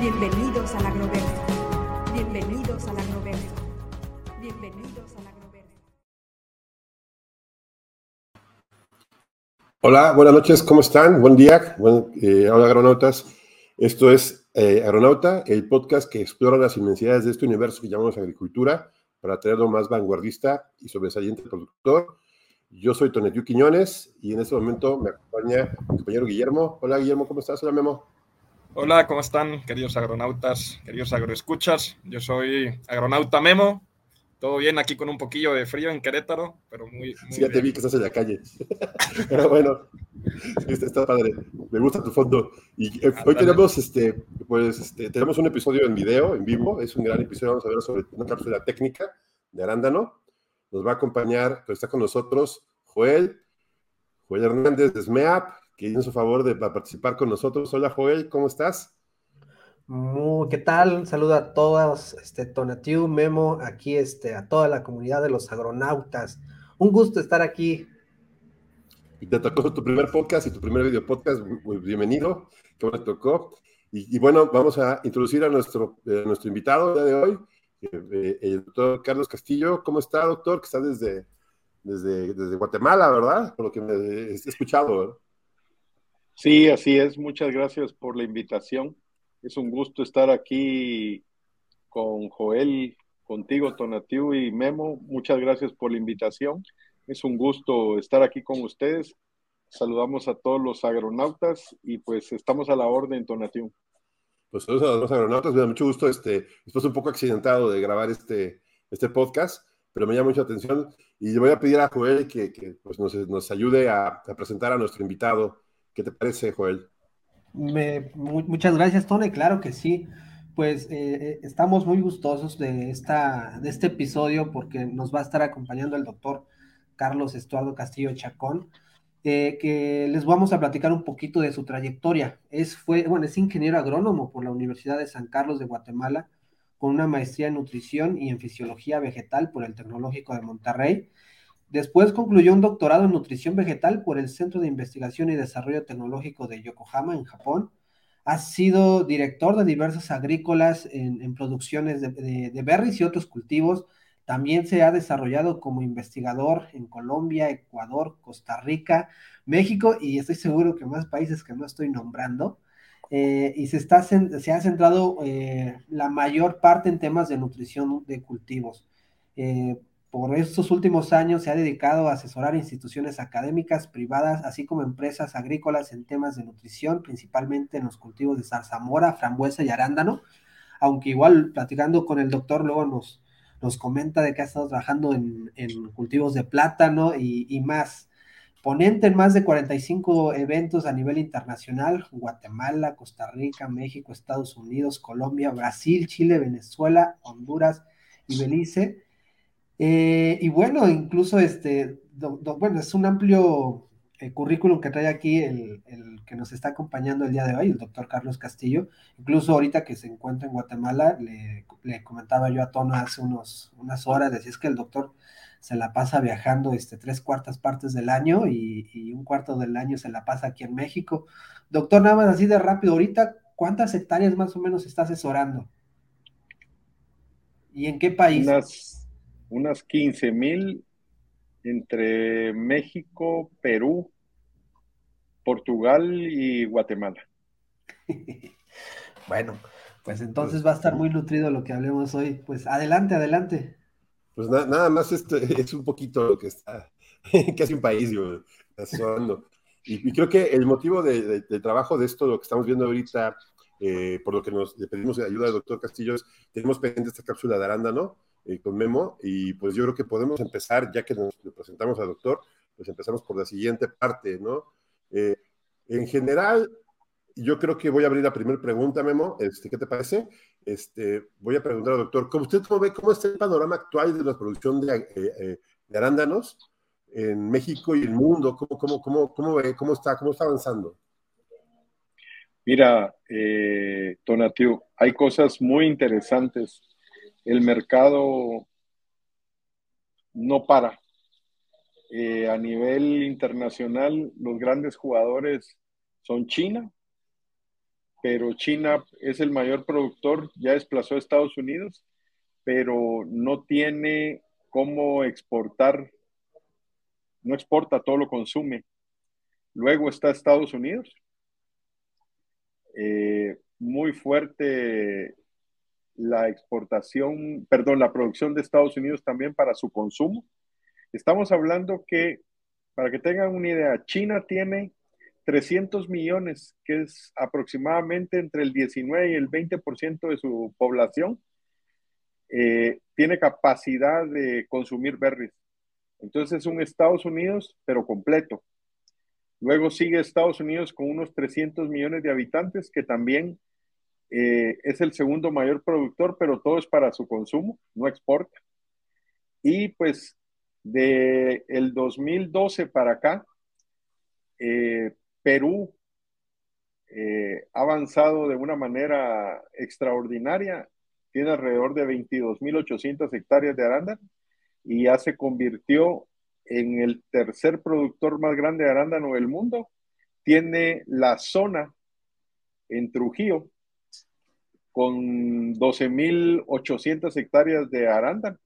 Bienvenidos al agroverso. Bienvenidos al agroverso. Bienvenidos al agroverso. Hola, buenas noches, ¿cómo están? Buen día. Buen, eh, hola, agronautas. Esto es eh, Agronauta, el podcast que explora las inmensidades de este universo que llamamos agricultura para traerlo más vanguardista y sobresaliente productor. Yo soy Tonetiu Quiñones y en este momento me acompaña mi compañero Guillermo. Hola Guillermo, ¿cómo estás? Hola Memo. Hola, ¿cómo están, queridos agronautas, queridos agroescuchas? Yo soy agronauta Memo. Todo bien aquí con un poquillo de frío en Querétaro, pero muy, muy Sí, ya te vi que estás en la calle. Pero bueno, está, está padre. Me gusta tu fondo. Y eh, hoy tenemos, este, pues, este, tenemos un episodio en video, en vivo. Es un gran episodio. Vamos a ver sobre una cápsula técnica de arándano. Nos va a acompañar, pero está con nosotros Joel, Joel Hernández de SMEAP, que hizo su favor de pa- participar con nosotros. Hola Joel, ¿cómo estás? Muy, ¿qué tal? Un saludo a todos, este, Tonatiu, Memo, aquí, este, a toda la comunidad de los agronautas. Un gusto estar aquí. Y te tocó tu primer podcast y tu primer video podcast. Muy bienvenido. Bueno te tocó. Y, y bueno, vamos a introducir a nuestro, eh, nuestro invitado el día de hoy, eh, eh, el doctor Carlos Castillo. ¿Cómo está, doctor? Que está desde, desde, desde Guatemala, ¿verdad? Por lo que me he escuchado. ¿verdad? Sí, así es. Muchas gracias por la invitación. Es un gusto estar aquí con Joel, contigo, Tonatiu y Memo. Muchas gracias por la invitación. Es un gusto estar aquí con ustedes. Saludamos a todos los agronautas y pues estamos a la orden, Tonatiu. Pues todos a los agronautas, me da mucho gusto. Este, después un poco accidentado de grabar este, este podcast, pero me llama mucha atención. Y le voy a pedir a Joel que, que, pues nos, nos ayude a presentar a nuestro invitado. ¿Qué te parece, Joel? Me- mu- muchas gracias, Tone, claro que sí. Pues eh, eh, estamos muy gustosos de, esta, de este episodio porque nos va a estar acompañando el doctor Carlos Estuardo Castillo Chacón, eh, que les vamos a platicar un poquito de su trayectoria. Es, fue, bueno, es ingeniero agrónomo por la Universidad de San Carlos de Guatemala, con una maestría en nutrición y en fisiología vegetal por el Tecnológico de Monterrey. Después concluyó un doctorado en nutrición vegetal por el Centro de Investigación y Desarrollo Tecnológico de Yokohama, en Japón. Ha sido director de diversas agrícolas en, producciones de, berries y otros cultivos. También se ha desarrollado como investigador en Colombia, Ecuador, Costa Rica, México y estoy seguro que más países que no estoy nombrando. Eh, y se ha centrado eh, la mayor parte en temas de nutrición de cultivos. Eh, por estos últimos años se ha dedicado a asesorar instituciones académicas, privadas, así como empresas agrícolas en temas de nutrición, principalmente en los cultivos de zarzamora, frambuesa y arándano, aunque igual platicando con el doctor luego nos, nos comenta de que ha estado trabajando en, en cultivos de plátano y, y más. Ponente en más de 45 eventos a nivel internacional, Guatemala, Costa Rica, México, Estados Unidos, Colombia, Brasil, Chile, Venezuela, Honduras y Belice. Eh, y bueno, incluso este, bueno, es un amplio eh, currículum que trae aquí el, que nos está acompañando el día de hoy, el doctor Carlos Castillo. Incluso ahorita que se encuentra en Guatemala, le, comentaba yo a Tono hace unos, unas horas, decía es que el doctor se la pasa viajando este, tres cuartas partes del año y, un cuarto del año se la pasa aquí en México. Doctor, nada más así de rápido, ahorita, ¿cuántas hectáreas más o menos está asesorando? ¿Y en qué país? Unas, unas 15 mil entre México, Perú, Portugal y Guatemala. Bueno, pues entonces va a estar muy nutrido lo que hablemos hoy. Pues adelante, adelante. Pues na- nada más este, es un poquito lo que está, casi un país, yo. Y, y creo que el motivo de, de- de trabajo de esto, lo que estamos viendo ahorita, eh, por lo que nos le pedimos ayuda al doctor Castillo, es, tenemos pendiente esta cápsula de arándano eh, con Memo, y pues yo creo que podemos empezar, ya que nos presentamos al doctor, pues empezamos por la siguiente parte, ¿no? Eh, en general, yo creo que voy a abrir la primera pregunta, Memo. Este, ¿Qué te parece? Este, voy a preguntar al doctor, ¿cómo usted cómo ve cómo está el panorama actual de la producción de, eh, arándanos en México y el mundo? ¿Cómo, cómo, cómo, cómo, ve, cómo, está, cómo está avanzando? Mira, eh, Tonatiu, hay cosas muy interesantes. El mercado no para. Eh, a nivel internacional, los grandes jugadores son China, pero China es el mayor productor, ya desplazó a Estados Unidos, pero no tiene cómo exportar, no exporta, todo lo consume. Luego está Estados Unidos, eh, muy fuerte la exportación, perdón, la producción de Estados Unidos también para su consumo. Estamos hablando que, para que tengan una idea, China tiene 300 millones, que es aproximadamente entre el 19 y el 20% de su población, eh, tiene capacidad de consumir berries. Entonces es un Estados Unidos, pero completo. Luego sigue Estados Unidos con unos 300 millones de habitantes, que también eh, es el segundo mayor productor, pero todo es para su consumo, no exporta. Y pues de el 2012 para acá, eh, Perú eh, ha avanzado de una manera extraordinaria, tiene alrededor de 22.800 hectáreas de arándano y ya se convirtió en el tercer productor más grande de arándano del mundo. Tiene la zona en Trujillo con 12.800 hectáreas de arándano.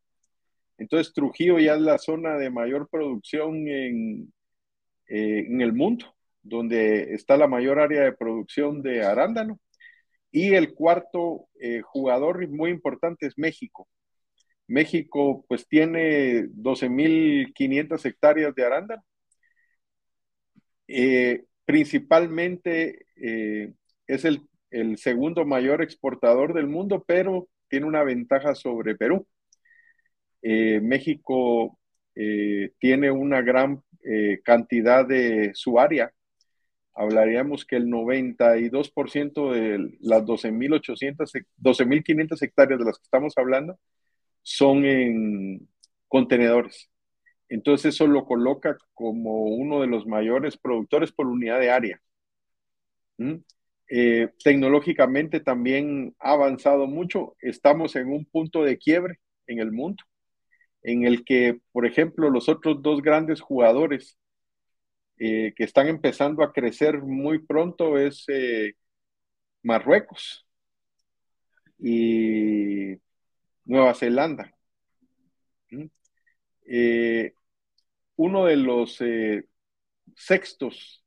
Entonces Trujillo ya es la zona de mayor producción en, eh, en el mundo, donde está la mayor área de producción de arándano. Y el cuarto eh, jugador muy importante es México. México pues tiene 12.500 hectáreas de arándano. Eh, principalmente es el el segundo mayor exportador del mundo, pero tiene una ventaja sobre Perú. Eh, México eh, tiene una gran eh, cantidad de su área. Hablaríamos que el 92% de las 12.800, 12.500 hectáreas de las que estamos hablando son en contenedores. Entonces eso lo coloca como uno de los mayores productores por unidad de área. ¿Mm? Eh, tecnológicamente también ha avanzado mucho. Estamos en un punto de quiebre en el mundo, en el que, por ejemplo, los otros dos grandes jugadores eh, que están empezando a crecer muy pronto es eh, Marruecos y Nueva Zelanda. ¿Mm? uno de los sextos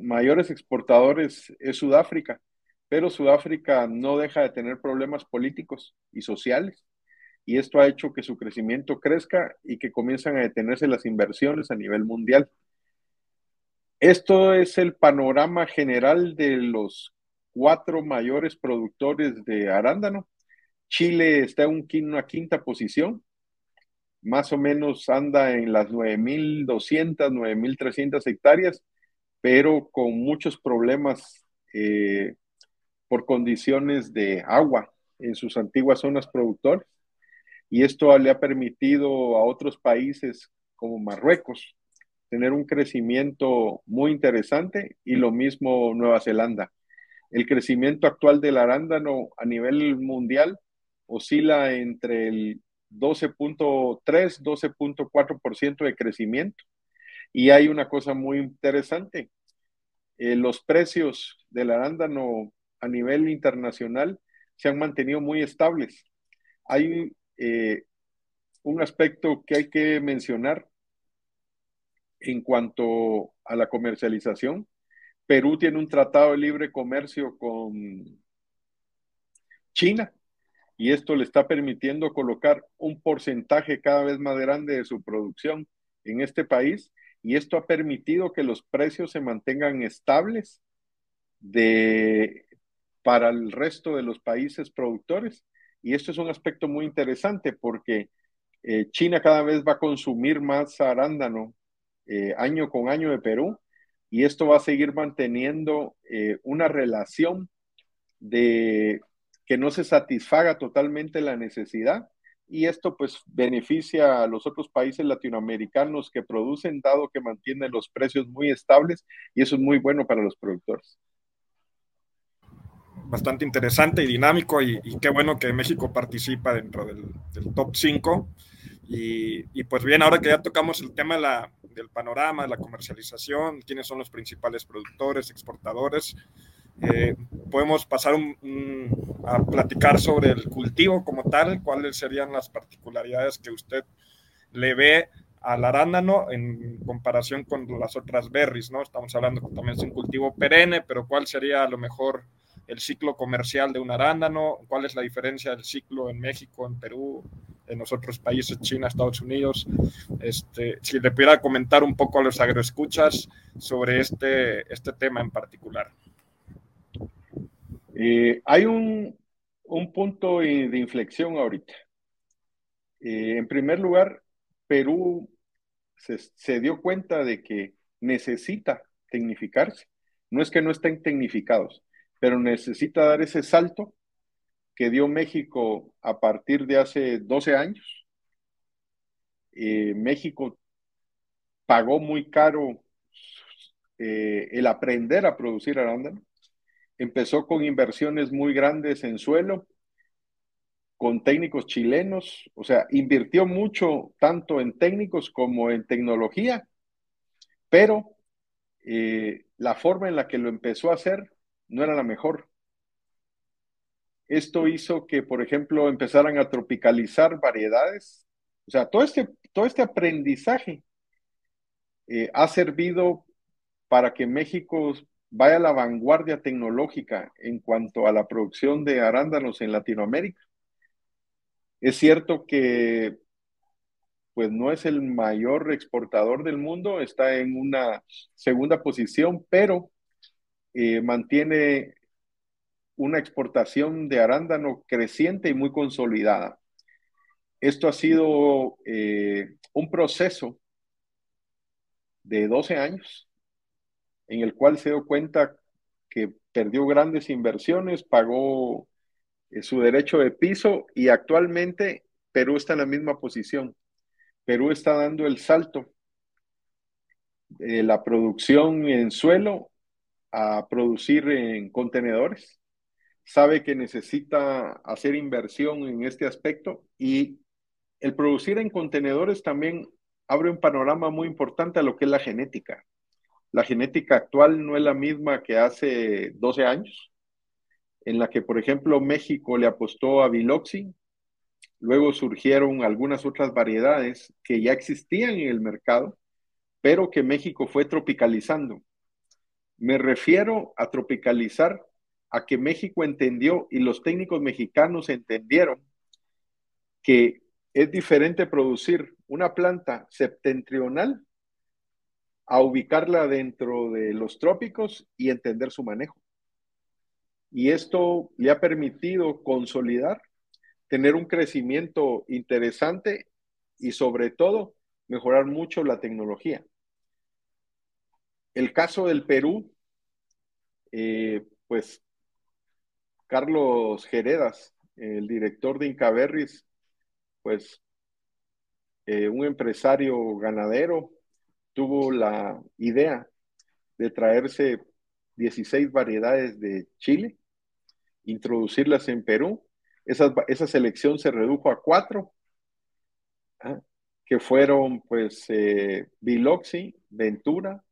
mayores exportadores es Sudáfrica, pero Sudáfrica no deja de tener problemas políticos y sociales y esto ha hecho que su crecimiento crezca y que comienzan a detenerse las inversiones a nivel mundial. Esto es el panorama general de los cuatro mayores productores de arándano. Chile está en una quinta posición, más o menos anda en las 9.200, 9.300 hectáreas pero con muchos problemas eh, por condiciones de agua en sus antiguas zonas productoras. Y esto le ha permitido a otros países como Marruecos tener un crecimiento muy interesante y lo mismo Nueva Zelanda. El crecimiento actual del arándano a nivel mundial oscila entre el 12.3, 12.4% de crecimiento. Y hay una cosa muy interesante, eh, los precios del arándano a nivel internacional se han mantenido muy estables. Hay eh, un aspecto que hay que mencionar en cuanto a la comercialización. Perú tiene un tratado de libre comercio con China y esto le está permitiendo colocar un porcentaje cada vez más grande de su producción en este país y esto ha permitido que los precios se mantengan estables de, para el resto de los países productores. Y esto es un aspecto muy interesante porque eh, China cada vez va a consumir más arándano eh, año con año de Perú, y esto va a seguir manteniendo eh, una relación de que no se satisfaga totalmente la necesidad y esto pues beneficia a los otros países latinoamericanos que producen dado que mantienen los precios muy estables y eso es muy bueno para los productores. Bastante interesante y dinámico y, qué bueno que México participa dentro del, top 5 y, pues bien, ahora que ya tocamos el tema del panorama, de la comercialización, quiénes son los principales productores, exportadores, eh, podemos pasar a platicar sobre el cultivo como tal, cuáles serían las particularidades que usted le ve al arándano en comparación con las otras berries, ¿no? Estamos hablando que también es un cultivo perenne, pero ¿cuál sería a lo mejor el ciclo comercial de un arándano? ¿Cuál es la diferencia del ciclo en México, en Perú, en los otros países, China, Estados Unidos? Este, si le pudiera comentar un poco a los agroescuchas sobre este, este tema en particular. Eh, hay un, punto de inflexión ahorita. Eh, en primer lugar, Perú se, dio cuenta de que necesita tecnificarse. No es que no estén tecnificados, pero necesita dar ese salto que dio México a partir de hace 12 años. Eh, México pagó muy caro el aprender a producir arándano empezó con inversiones muy grandes en suelo, con técnicos chilenos, o sea, invirtió mucho tanto en técnicos como en tecnología, pero eh, la forma en la que lo empezó a hacer no era la mejor. Esto hizo que, por ejemplo, empezaran a tropicalizar variedades. O sea, todo este, todo este aprendizaje eh, ha servido para que México vaya a la vanguardia tecnológica en cuanto a la producción de arándanos en Latinoamérica. Es cierto que pues no es el mayor exportador del mundo, está en una segunda posición, pero eh, mantiene una exportación de arándano creciente y muy consolidada. Esto ha sido eh, un proceso de 12 años en el cual se dio cuenta que perdió grandes inversiones, pagó eh, su derecho de piso y actualmente Perú está en la misma posición. Perú está dando el salto de la producción en suelo a producir en contenedores. Sabe que necesita hacer inversión en este aspecto y el producir en contenedores también abre un panorama muy importante a lo que es la genética. La genética actual no es la misma que hace 12 años, en la que, por ejemplo, México le apostó a Biloxi, luego surgieron algunas otras variedades que ya existían en el mercado, pero que México fue tropicalizando. Me refiero a tropicalizar a que México entendió y los técnicos mexicanos entendieron que es diferente producir una planta septentrional a ubicarla dentro de los trópicos y entender su manejo. Y esto le ha permitido consolidar, tener un crecimiento interesante y sobre todo mejorar mucho la tecnología. El caso del Perú, eh, pues Carlos Geredas, el director de Incaberris, pues eh, un empresario ganadero, tuvo la idea de traerse 16 variedades de Chile, introducirlas en Perú. Esa, selección se redujo a cuatro, ¿ah? que fueron pues eh, Biloxi, Ventura,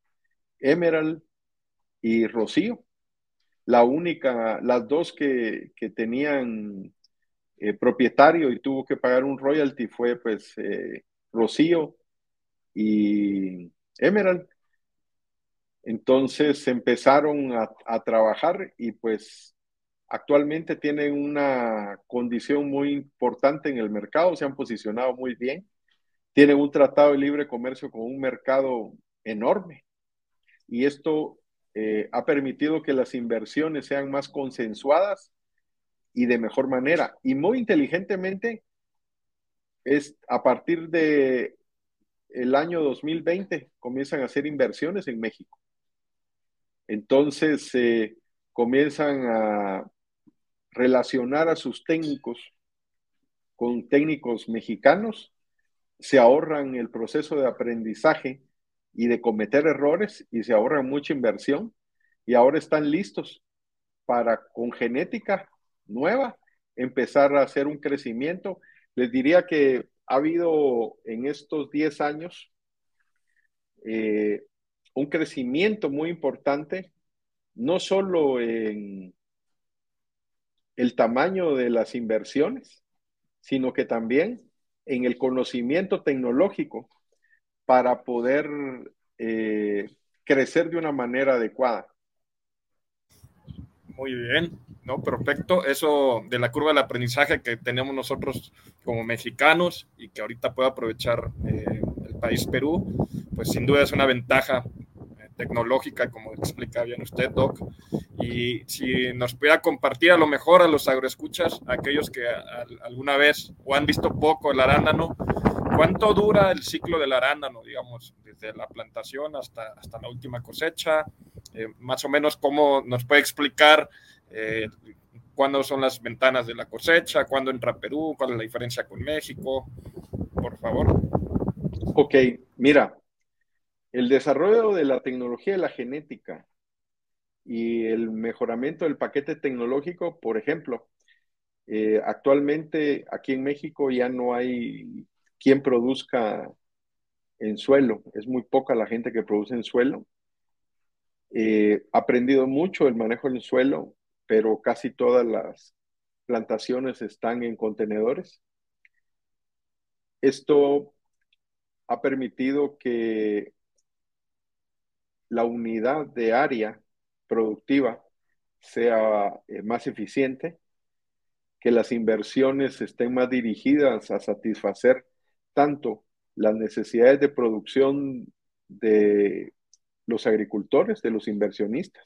Emerald y Rocío. La única, las dos que, tenían eh, propietario y tuvo que pagar un royalty fue pues eh, Rocío y Emerald. Entonces empezaron a, trabajar y pues actualmente tienen una condición muy importante en el mercado, se han posicionado muy bien, tienen un tratado de libre comercio con un mercado enorme y esto eh, ha permitido que las inversiones sean más consensuadas y de mejor manera. Y muy inteligentemente es a partir de el año 2020 comienzan a hacer inversiones en México. Entonces eh, comienzan a relacionar a sus técnicos con técnicos mexicanos, se ahorran el proceso de aprendizaje y de cometer errores y se ahorran mucha inversión y ahora están listos para con genética nueva empezar a hacer un crecimiento. Les diría que ha habido en estos 10 años eh, un crecimiento muy importante, no solo en el tamaño de las inversiones, sino que también en el conocimiento tecnológico para poder eh, crecer de una manera adecuada. Muy bien, ¿no? Perfecto. Eso de la curva del aprendizaje que tenemos nosotros como mexicanos y que ahorita puede aprovechar eh, el país Perú, pues sin duda es una ventaja eh, tecnológica, como explica bien usted, Doc. Y si nos pudiera compartir a lo mejor a los agroescuchas, aquellos que alguna vez o han visto poco el arándano, ¿cuánto dura el ciclo del arándano, digamos, desde la plantación hasta, hasta la última cosecha? Eh, más o menos, ¿cómo nos puede explicar eh, cuándo son las ventanas de la cosecha, cuándo entra Perú, cuál es la diferencia con México? Por favor. Ok, mira, el desarrollo de la tecnología de la genética y el mejoramiento del paquete tecnológico, por ejemplo, eh, actualmente aquí en México ya no hay quien produzca en suelo, es muy poca la gente que produce en suelo. Eh, aprendido mucho el manejo del suelo, pero casi todas las plantaciones están en contenedores. Esto ha permitido que la unidad de área productiva sea eh, más eficiente, que las inversiones estén más dirigidas a satisfacer tanto las necesidades de producción de los agricultores, de los inversionistas,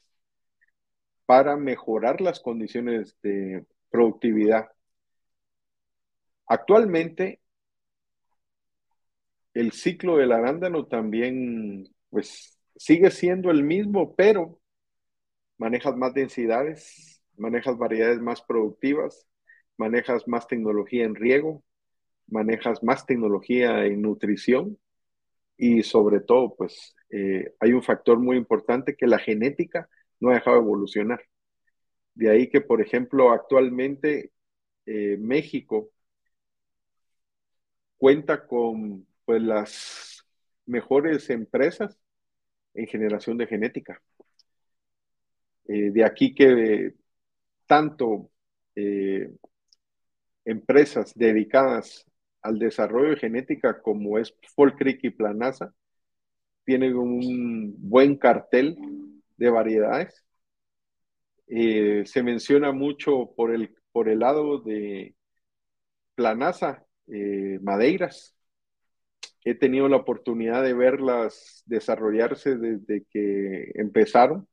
para mejorar las condiciones de productividad. Actualmente, el ciclo del arándano también, pues, sigue siendo el mismo, pero manejas más densidades, manejas variedades más productivas, manejas más tecnología en riego, manejas más tecnología en nutrición y sobre todo, pues eh, hay un factor muy importante que la genética no ha dejado de evolucionar. De ahí que, por ejemplo, actualmente eh, México cuenta con pues, las mejores empresas en generación de genética. Eh, de aquí que tanto empresas dedicadas al desarrollo de genética como es Fall Creek y Planasa, tienen un buen cartel de variedades. Eh, se menciona mucho por el, por el lado de Planasa, eh, Madeiras. He tenido la oportunidad de verlas desarrollarse desde que empezaron.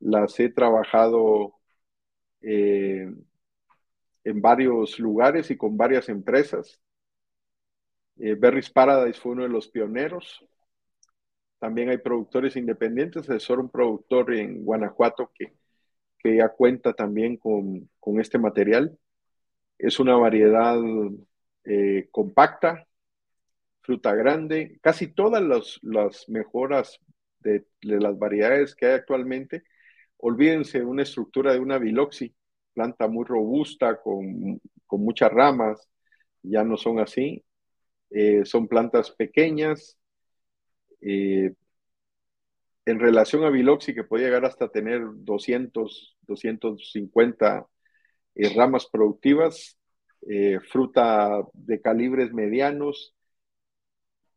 Las he trabajado eh, en varios lugares y con varias empresas. Eh, Berries Paradise fue uno de los pioneros. También hay productores independientes. Es un productor en Guanajuato que, que ya cuenta también con, con, este material. Es una variedad eh, compacta, fruta grande. Casi todas las mejoras de, de, las variedades que hay actualmente, olvídense de una estructura de una biloxi, planta muy robusta, con, con muchas ramas, ya no son así. Eh, son plantas pequeñas. Eh, en relación a Biloxi, que puede llegar hasta tener 200, 250 eh, ramas productivas, fruta de calibres medianos.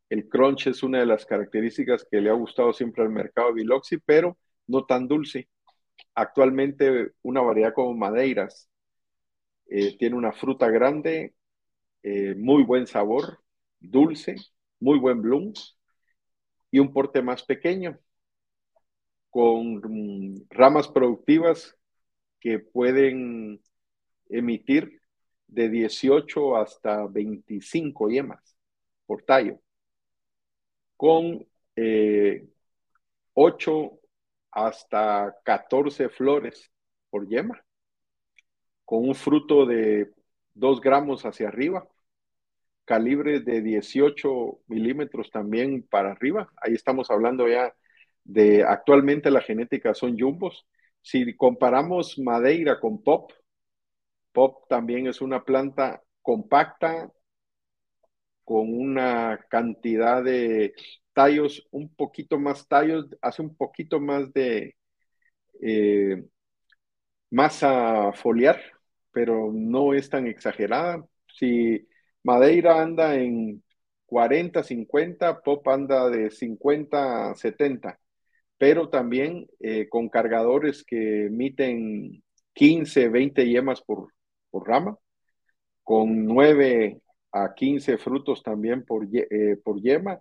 El crunch es una de las características que le ha gustado siempre al mercado Biloxi, pero no tan dulce. Actualmente una variedad como Madeiras tiene una fruta grande, muy buen sabor, dulce, muy buen bloom y un porte más pequeño, con ramas productivas que pueden emitir de 18 hasta 25 yemas por tallo, con eh, 8 hasta 14 flores por yema, con un fruto de 2 gramos hacia arriba, calibre de 18 milímetros también para arriba. Ahí estamos hablando ya de actualmente la genética son jumbos. Si comparamos Madeira con Pop, Pop también es una planta compacta con una cantidad de tallos, un poquito más tallos, hace un poquito más de eh, masa foliar, pero no es tan exagerada. Si Madeira anda en 40, 50, Pop anda de 50 a 70, pero también eh, con cargadores que emiten 15, 20 yemas por, por rama, con 9 a 15 frutos también por, eh, por yema.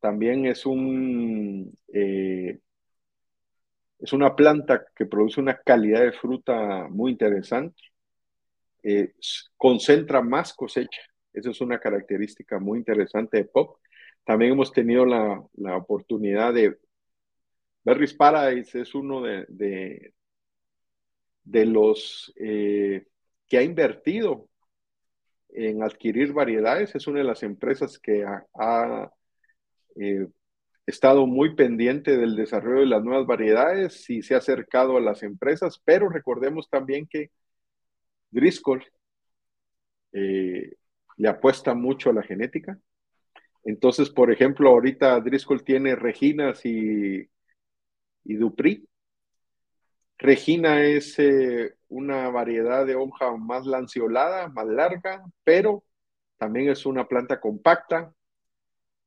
También es un eh, es una planta que produce una calidad de fruta muy interesante. Eh, concentra más cosecha. Esa es una característica muy interesante de Pop. También hemos tenido la, la oportunidad de Berries Paradise es uno de, de, los que ha invertido en adquirir variedades. Es una de las empresas que ha, eh, estado muy pendiente del desarrollo de las nuevas variedades y se ha acercado a las empresas, pero recordemos también que Driscoll eh, le apuesta mucho a la genética. Entonces, por ejemplo, ahorita Driscoll tiene Reginas y, y Dupri. Regina es eh, una variedad de hoja más lanceolada, más larga, pero también es una planta compacta,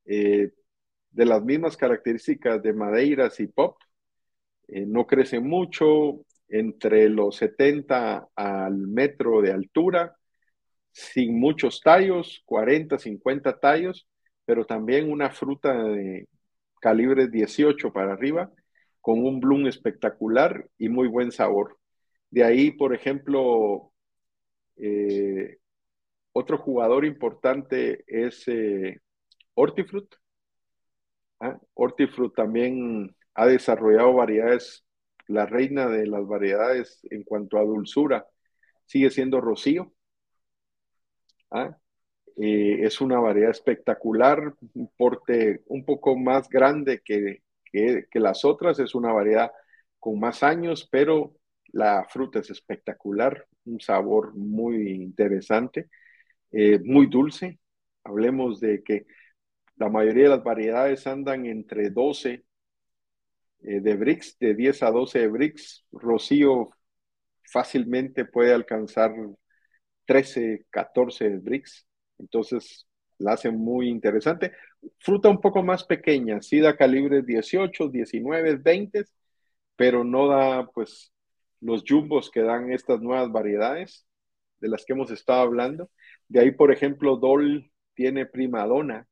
eh, de las mismas características de madeiras y pop. Eh, no crece mucho, entre los 70 al metro de altura, sin muchos tallos, 40, 50 tallos, pero también una fruta de calibre 18 para arriba, con un bloom espectacular y muy buen sabor. De ahí, por ejemplo, eh, otro jugador importante es eh, Hortifruit. ¿Ah? También ha desarrollado variedades, la reina de las variedades en cuanto a dulzura sigue siendo Rocío. ¿Ah? Eh, es una variedad espectacular, un porte un poco más grande que, que, las otras, es una variedad con más años, pero la fruta es espectacular, un sabor muy interesante, eh, muy dulce. Hablemos de que la mayoría de las variedades andan entre 12 eh, de Brix, de 10 a 12 de Brix. Rocío fácilmente puede alcanzar 13, 14 de Brix. Entonces la hace muy interesante. Fruta un poco más pequeña, sí da calibre 18, 19, 20, pero no da pues los jumbos que dan estas nuevas variedades de las que hemos estado hablando. De ahí, por ejemplo, Dol tiene Primadonna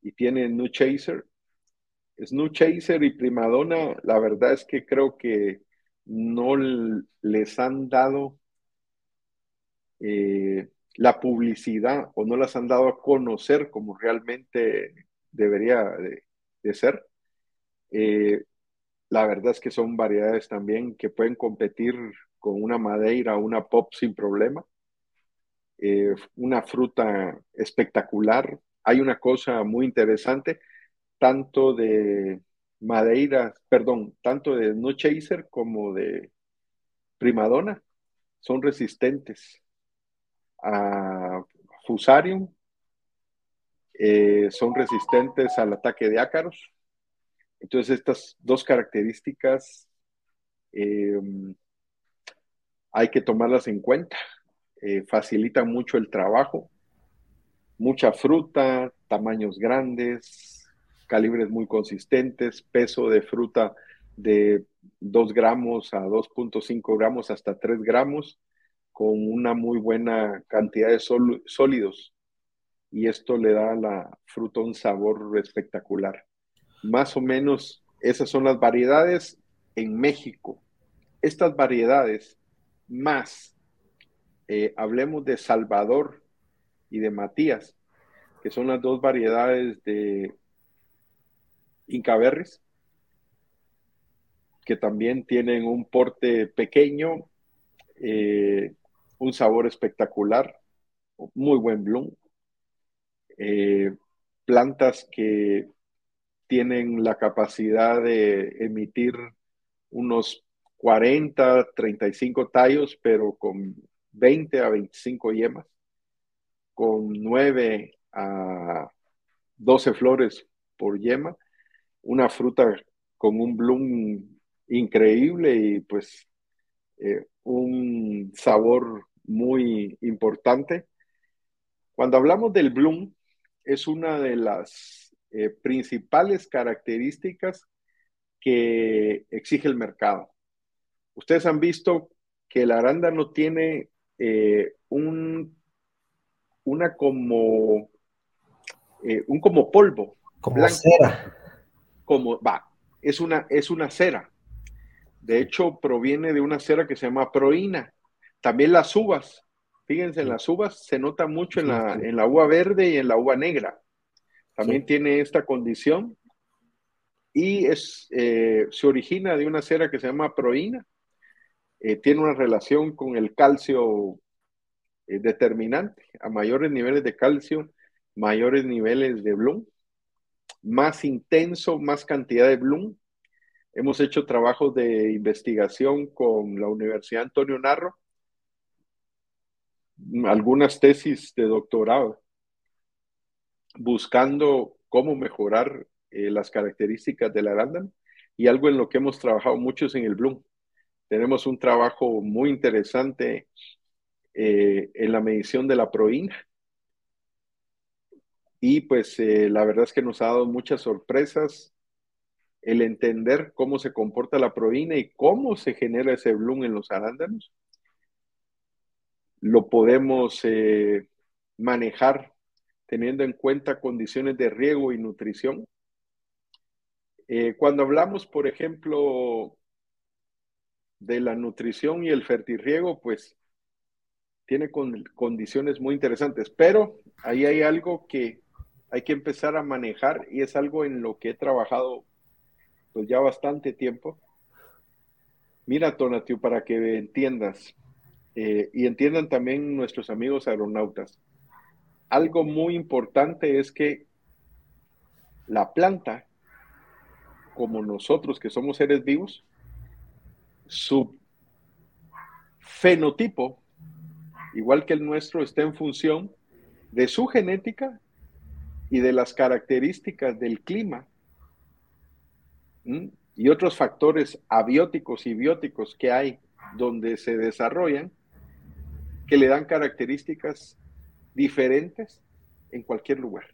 y tiene New Chaser. New Chaser y Primadonna, la verdad es que creo que no les han dado eh, la publicidad o no las han dado a conocer como realmente debería de, ser. Eh, la verdad es que son variedades también que pueden competir con una madeira una pop sin problema. Eh, una fruta espectacular. Hay una cosa muy interesante, tanto de madeira, perdón, tanto de No Chaser como de Primadonna, son resistentes a Fusarium, eh, son resistentes al ataque de ácaros, entonces, estas dos características eh, hay que tomarlas en cuenta. Eh, facilitan mucho el trabajo, mucha fruta, tamaños grandes, calibres muy consistentes, peso de fruta de 2 gramos a 2.5 gramos hasta 3 gramos, con una muy buena cantidad de sólidos. Y esto le da a la fruta un sabor espectacular. Más o menos esas son las variedades en México. Estas variedades más, eh, hablemos de Salvador y de Matías, que son las dos variedades de Incaberris. que también tienen un porte pequeño, eh, un sabor espectacular, muy buen bloom. Eh, plantas que tienen la capacidad de emitir unos 40, 35 tallos, pero con 20 a 25 yemas, con 9 a 12 flores por yema, una fruta con un bloom increíble y pues eh, un sabor muy importante. Cuando hablamos del bloom, es una de las eh, principales características que exige el mercado. Ustedes han visto que el arándano tiene eh, un, una como, un como polvo. Como cera. Como, va, es una, es una cera. De hecho, proviene de una cera que se llama proína. También las uvas, fíjense, en las uvas se nota mucho en la, en la uva verde y en la uva negra. También tiene esta condición y es, eh, se origina de una cera que se llama proína. Eh, tiene una relación con el calcio eh, determinante. A mayores niveles de calcio, mayores niveles de bloom más intenso, más cantidad de bloom. Hemos hecho trabajos de investigación con la Universidad Antonio Narro, algunas tesis de doctorado, buscando cómo mejorar eh, las características del arándano y algo en lo que hemos trabajado mucho es en el bloom. Tenemos un trabajo muy interesante eh, en la medición de la proína y pues eh, la verdad es que nos ha dado muchas sorpresas el entender cómo se comporta la proteína y cómo se genera ese bloom en los arándanos. Lo podemos eh, manejar teniendo en cuenta condiciones de riego y nutrición. Eh, cuando hablamos, por ejemplo, de la nutrición y el fertirriego, pues tiene condiciones muy interesantes, pero ahí hay algo que hay que empezar a manejar y es algo en lo que he trabajado pues ya bastante tiempo. Mira, Tonatiu, para que entiendas eh, y entiendan también nuestros amigos aeronautas, algo muy importante es que la planta, como nosotros que somos seres vivos, su fenotipo, igual que el nuestro, está en función de su genética y de las características del clima y otros factores abióticos y bióticos que hay donde se desarrollan que le dan características diferentes en cualquier lugar.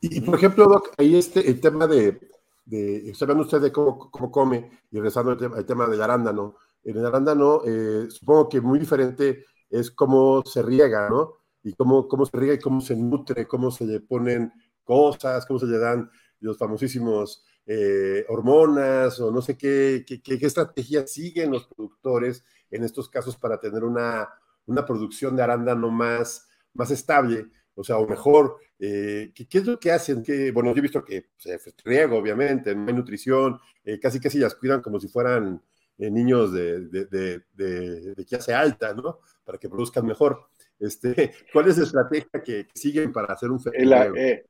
Y, por ejemplo, Doc, ahí este, el tema de, de está hablando usted de cómo, cómo come y regresando al tema, tema, del arándano. En el arándano, eh, supongo que muy diferente es cómo se riega, ¿no? y cómo, cómo se riega y cómo se nutre, cómo se le ponen cosas, cómo se le dan los famosísimos eh, hormonas o no sé qué, qué, qué, estrategia siguen los productores en estos casos para tener una, una producción de arándano más, más estable, o sea, o mejor, eh, ¿qué, es lo que hacen? Que, bueno, yo he visto que se pues, riego, obviamente, no hay nutrición, eh, casi casi las cuidan como si fueran niños de, de, de, de, clase alta, ¿no? Para que produzcan mejor. Este, ¿Cuál es la estrategia que, siguen para hacer un el, eh,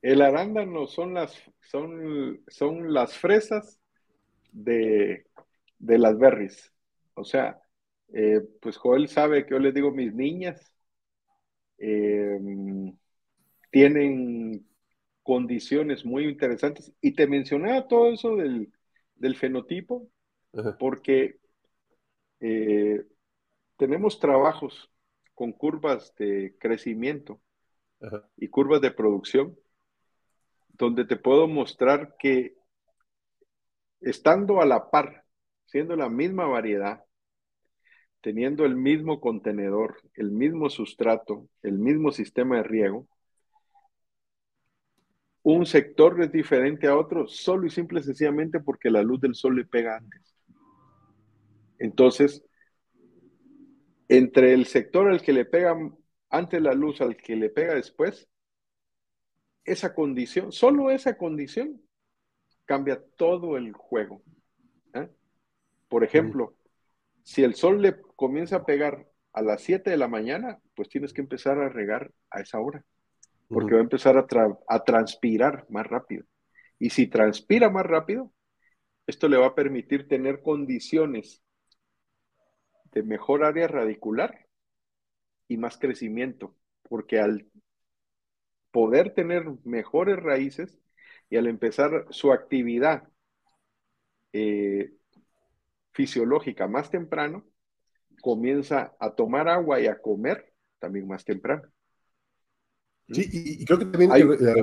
el, arándano son las, son, son las fresas de, de las berries. O sea, eh, pues Joel sabe que yo les digo, mis niñas em, tienen condiciones muy interesantes. Y te mencionaba todo eso del, del fenotipo, porque eh, tenemos trabajos con curvas de crecimiento y curvas de producción, donde te puedo mostrar que estando a la par, siendo la misma variedad, teniendo el mismo contenedor, el mismo sustrato, el mismo sistema de riego, un sector es diferente a otro solo y simple y sencillamente porque la luz del sol le pega antes. Entonces, entre el sector al que le pega antes la luz al que le pega después, esa condición, solo esa condición, cambia todo el juego. Por ejemplo, si el sol le comienza a pegar a las 7 de la mañana, pues tienes que empezar a regar a esa hora, porque va a empezar a, a transpirar más rápido. Y si transpira más rápido, esto le va a permitir tener condiciones de mejor área radicular y más crecimiento, porque al poder tener mejores raíces y al empezar su actividad eh, fisiológica más temprano, comienza a tomar agua y a comer también más temprano. Sí, y, creo que también eh,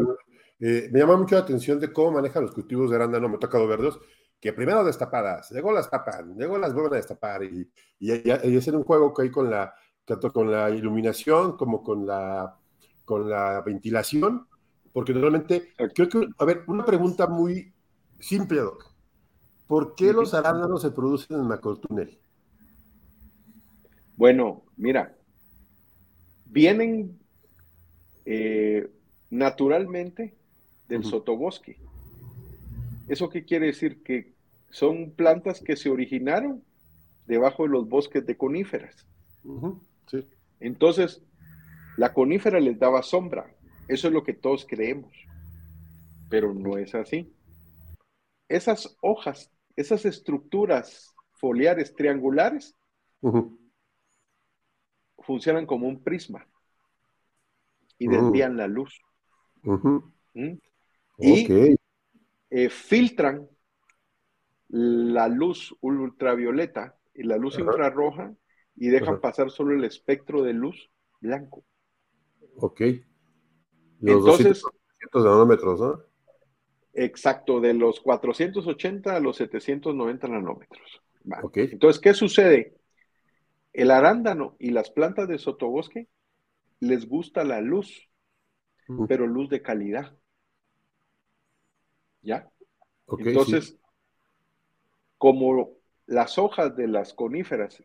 eh, me llama mucho la atención de cómo manejan los cultivos de arándano, me ha tocado verlos, que primero destapadas, luego las tapan, luego las vuelven a destapar y, y, y, hacer un juego que hay con la, tanto con la iluminación como con la, con la ventilación, porque normalmente, creo que, a ver, una pregunta muy simple, Doc. ¿Por qué los arándanos se producen en macrotúnel? Bueno, mira, vienen eh, naturalmente del sotobosque. ¿Eso qué quiere decir? Que son plantas que se originaron debajo de los bosques de coníferas. Entonces, la conífera les daba sombra. Eso es lo que todos creemos. Pero no es así. Esas hojas, esas estructuras foliares triangulares, funcionan como un prisma y desvían la luz. ¿Mm? Y eh, filtran la luz ultravioleta y la luz infrarroja y dejan pasar solo el espectro de luz blanco. Ok. Los Entonces, 200 nanómetros, ¿no? Exacto, de los 480 a los 790 nanómetros. Entonces, ¿qué sucede? El arándano y las plantas de sotobosque les gusta la luz, pero luz de calidad. ¿Ya? Entonces, como las hojas de las coníferas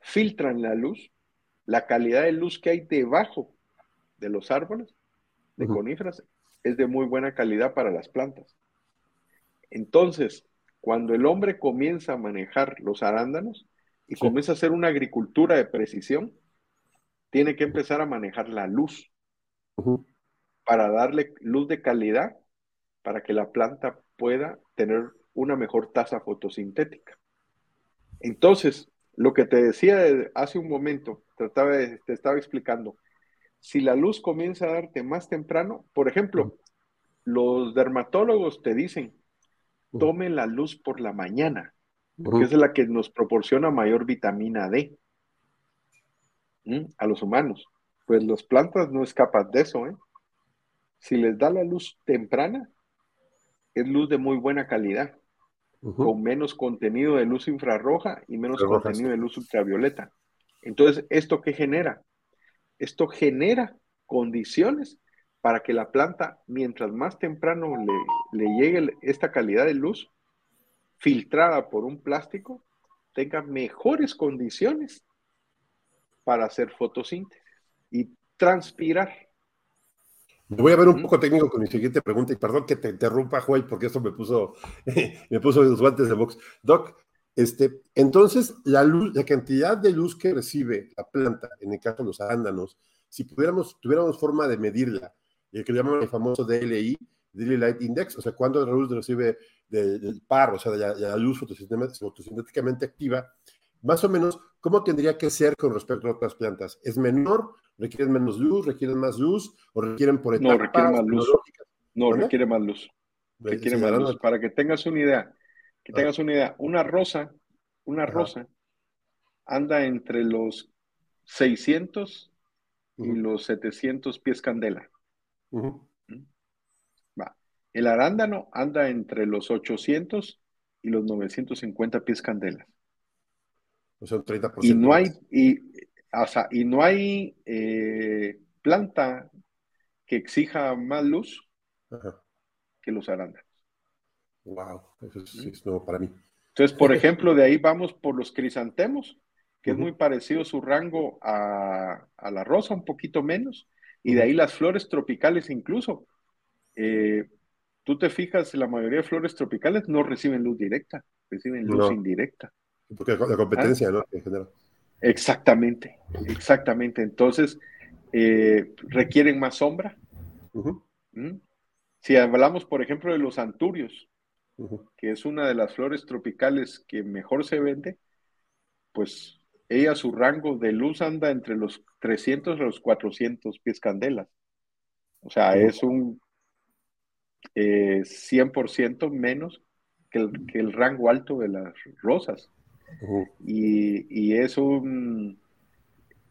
filtran la luz, la calidad de luz que hay debajo de los árboles de coníferas es de muy buena calidad para las plantas. Entonces, cuando el hombre comienza a manejar los arándanos y comienza a hacer una agricultura de precisión, tiene que empezar a manejar la luz para darle luz de calidad para que la planta pueda tener una mejor tasa fotosintética. Entonces, lo que te decía hace un momento, trataba te estaba explicando, si la luz comienza a darte más temprano, por ejemplo, los dermatólogos te dicen, tome la luz por la mañana, porque es la que nos proporciona mayor vitamina D a los humanos. Pues las plantas no escapan de eso, ¿eh? Si les da la luz temprana, es luz de muy buena calidad, con menos contenido de luz infrarroja y menos contenido de luz ultravioleta. Entonces, ¿esto qué genera? Esto genera condiciones para que la planta, mientras más temprano le, llegue esta calidad de luz, filtrada por un plástico, tenga mejores condiciones para hacer fotosíntesis y transpirar. Me voy a ver un poco técnico con mi siguiente pregunta y perdón que te interrumpa, Joel, porque esto me puso, me puso los guantes de box. Doc, este, entonces la luz, la cantidad de luz que recibe la planta, en el caso de los arándanos, si pudiéramos, tuviéramos forma de medirla, el que llaman el famoso DLI, Daily Light Index, o sea, cuando la luz recibe del par, o sea, de la, luz fotosintéticamente activa, más o menos, ¿cómo tendría que ser con respecto a otras plantas? ¿Es menor? ¿Requieren menos luz? ¿Requieren más luz? ¿O requieren por etapas? No, requiere más luz. No, requiere más luz. Requiere más luz. Para que tengas una idea, que ah. tengas una idea, una rosa, una rosa anda entre los 600 y los 700 pies candela. Va. El arándano anda entre los 800 y los 950 pies candela. O sea, 30%. Y no hay, y, o sea, y no hay eh, planta que exija más luz que los arándanos. Wow, eso es, nuevo para mí. Entonces, por ejemplo, de ahí vamos por los crisantemos, que es muy parecido su rango a, la rosa, un poquito menos, y de ahí las flores tropicales incluso. Eh, tú te fijas, la mayoría de flores tropicales no reciben luz directa, reciben luz indirecta. Porque la competencia, ¿no? Exactamente, exactamente. Entonces, eh, requieren más sombra. ¿Mm? Si hablamos, por ejemplo, de los anturios, que es una de las flores tropicales que mejor se vende, pues ella su rango de luz anda entre los 300 y los 400 pies candelas. O sea, es un 100% eh, menos que el, rango alto de las rosas. y, y, es un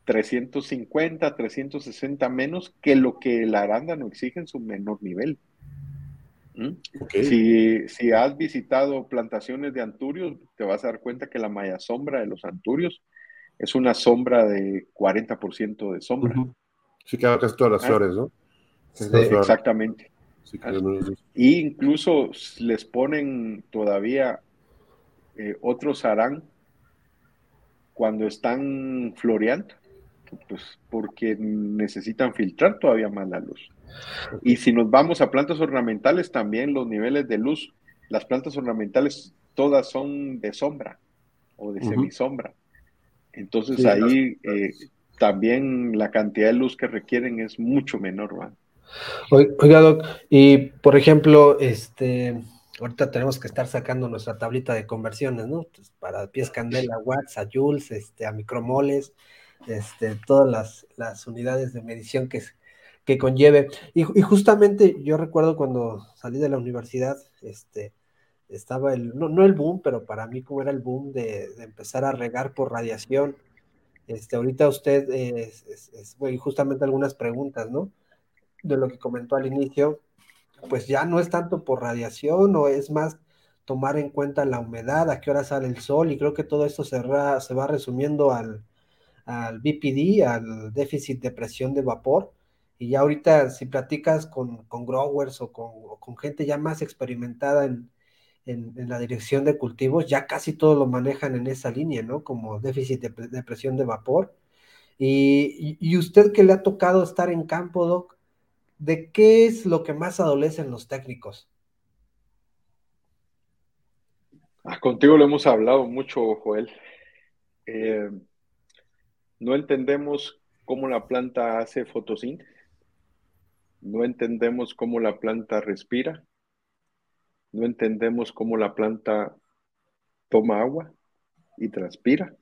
350, 360 menos que lo que el arándano exige en su menor nivel. ¿Mm? Si, si, has visitado plantaciones de anturios, te vas a dar cuenta que la malla sombra de los anturios es una sombra de 40% de sombra. Sí, que casi todas las ah. flores, ¿no? exactamente. Y incluso les ponen todavía eh, otros harán cuando están floreando, pues porque necesitan filtrar todavía más la luz. Y si nos vamos a plantas ornamentales, también los niveles de luz, las plantas ornamentales todas son de sombra o de semisombra. Entonces ahí eh, también la cantidad de luz que requieren es mucho menor. ¿va? Oiga, Doc, y por ejemplo, este, ahorita tenemos que estar sacando nuestra tablita de conversiones, ¿no? Pues, para pies candela, watts, a joules, este, a micromoles, este, todas las, las unidades de medición que, que conlleve. Y, justamente yo recuerdo cuando salí de la universidad, este, estaba el, no, el boom, pero para mí como era el boom de, empezar a regar por radiación. Este, ahorita usted, es, es, justamente algunas preguntas, ¿no? De lo que comentó al inicio, pues ya no es tanto por radiación o es más tomar en cuenta la humedad, a qué hora sale el sol, y creo que todo esto se, va resumiendo al, al BPD, al déficit de presión de vapor, y ya ahorita si platicas con, con growers o con, gente ya más experimentada en, la dirección de cultivos, ya casi todos lo manejan en esa línea, ¿no? Como déficit de, presión de vapor. Y, usted que le ha tocado estar en campo, Doc, ¿de qué es lo que más adolecen los técnicos? Ah, contigo lo hemos hablado mucho, Joel. Eh, no entendemos cómo la planta hace fotosíntesis no entendemos cómo la planta respira, no entendemos cómo la planta toma agua y transpira.